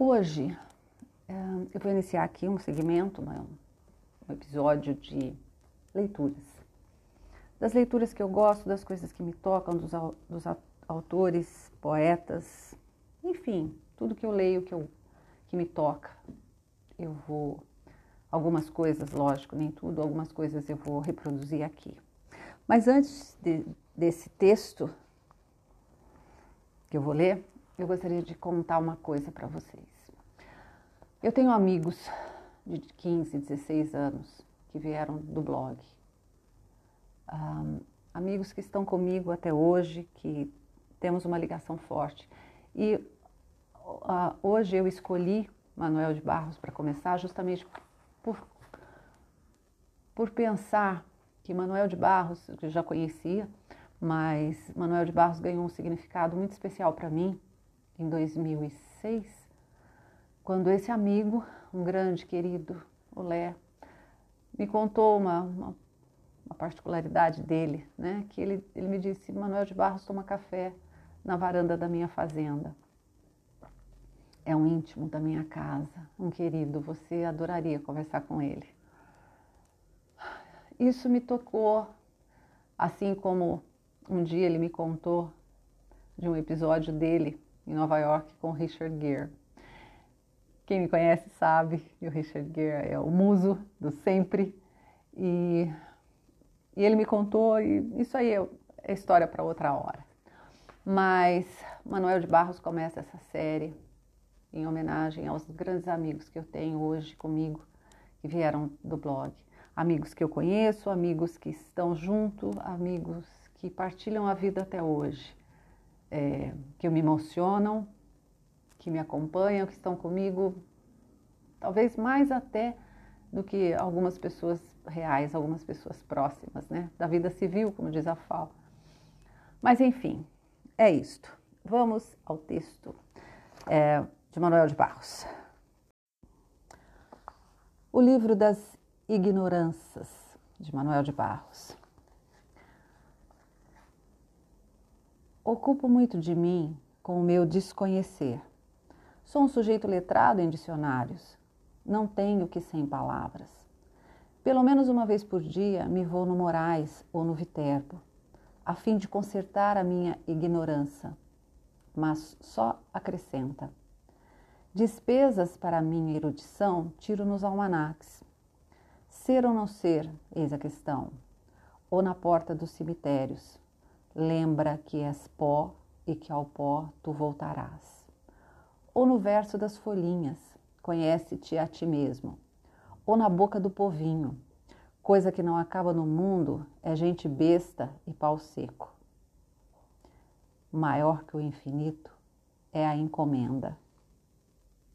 Hoje eh, eu vou iniciar aqui um segmento, né, um episódio de leituras. Das leituras que eu gosto, das coisas que me tocam, dos, autores, poetas, enfim, tudo que eu leio que, eu, que me toca. Eu vou. Algumas coisas, lógico, nem tudo, algumas coisas eu vou reproduzir aqui. Mas antes de, desse texto que eu vou ler, eu gostaria de contar uma coisa para vocês. Eu tenho amigos de 15, 16 anos que vieram do blog. Um, amigos que estão comigo até hoje, que temos uma ligação forte. E uh, hoje eu escolhi Manuel de Barros para começar justamente por, por pensar que Manuel de Barros, que eu já conhecia, mas Manuel de Barros ganhou um significado muito especial para mim em 2006, quando esse amigo, um grande querido, o Lé, me contou uma, uma, uma, particularidade dele, né? Que ele, ele me disse, Manuel de Barros toma café na varanda da minha fazenda. É um íntimo da minha casa, um querido, você adoraria conversar com ele. Isso me tocou, assim como um dia ele me contou de um episódio dele em Nova York com Richard Gere. Quem me conhece sabe que o Richard Gere é o muso do sempre. E, e ele me contou, e isso aí é, é história para outra hora. Mas Manuel de Barros começa essa série em homenagem aos grandes amigos que eu tenho hoje comigo, que vieram do blog. Amigos que eu conheço, amigos que estão junto, amigos que partilham a vida até hoje é, que me emocionam, que me acompanham, que estão comigo, talvez mais até do que algumas pessoas reais, algumas pessoas próximas, né? Da vida civil, como diz a FAO. Mas enfim, é isto. Vamos ao texto é, de Manuel de Barros. O livro das ignorâncias, de Manuel de Barros. Ocupo muito de mim com o meu desconhecer. Sou um sujeito letrado em dicionários. Não tenho que sem palavras. Pelo menos uma vez por dia me vou no Moraes ou no Viterbo, a fim de consertar a minha ignorância, mas só acrescenta. Despesas para minha erudição tiro nos almanacs. Ser ou não ser, eis a questão, ou na porta dos cemitérios Lembra que és pó e que ao pó tu voltarás. Ou no verso das folhinhas, conhece-te a ti mesmo. Ou na boca do povinho, coisa que não acaba no mundo é gente besta e pau seco. Maior que o infinito é a encomenda.